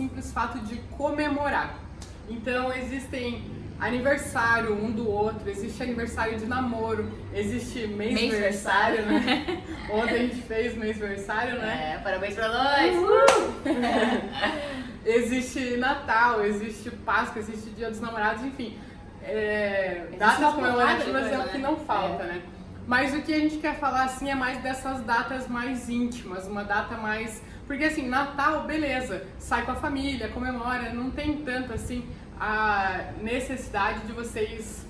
simples fato de comemorar. Então existem aniversário um do outro, existe aniversário de namoro, existe mês-versário, né? Ontem a gente fez mês-versário, né? É, parabéns pra nós! Uh! existe Natal, existe Páscoa, existe Dia dos Namorados, enfim. É, datas comemorativas é o que não falta, é. né? Mas o que a gente quer falar assim é mais dessas datas mais íntimas, uma data mais. Porque assim, Natal, beleza, sai com a família, comemora, não tem tanto assim a necessidade de vocês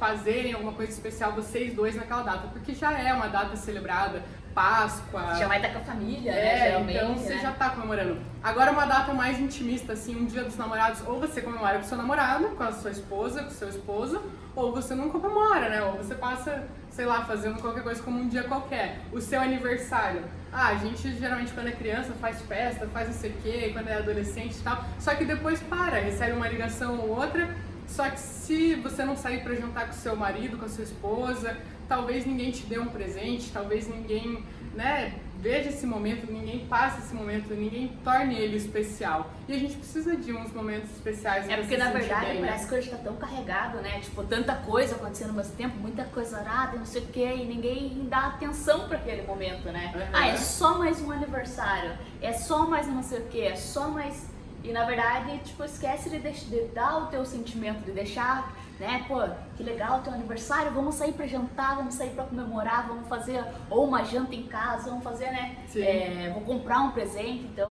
fazerem alguma coisa especial vocês dois naquela data, porque já é uma data celebrada, Páscoa. Já vai estar com a família, né, é, né? Geralmente, então você né? já está comemorando. Agora uma data mais intimista, assim, um dia dos namorados, ou você comemora com seu namorado, com a sua esposa, com seu esposo, ou você não comemora, né? Ou você passa, sei lá, fazendo qualquer coisa como um dia qualquer. O seu aniversário. Ah, a gente geralmente quando é criança faz festa, faz não sei o quê, quando é adolescente e tal. Só que depois para, recebe uma ligação ou outra. Só que se você não sair para jantar com seu marido, com a sua esposa, talvez ninguém te dê um presente, talvez ninguém, né, veja esse momento, ninguém passe esse momento, ninguém torne ele especial. E a gente precisa de uns momentos especiais. É porque na verdade bem, né? parece que hoje tá tão carregado, né? Tipo, tanta coisa acontecendo ao mesmo tempo, muita coisa arada, não sei o que, e ninguém dá atenção para aquele momento, né? Uhum. Ah, é só mais um aniversário, é só mais não sei o que, é só mais e na verdade, tipo, esquece de, de, dar o teu sentimento, de deixar, né, pô, que legal o teu aniversário, vamos sair pra jantar, vamos sair pra comemorar, vamos fazer ou uma janta em casa, vamos fazer, né, é, vou comprar um presente, então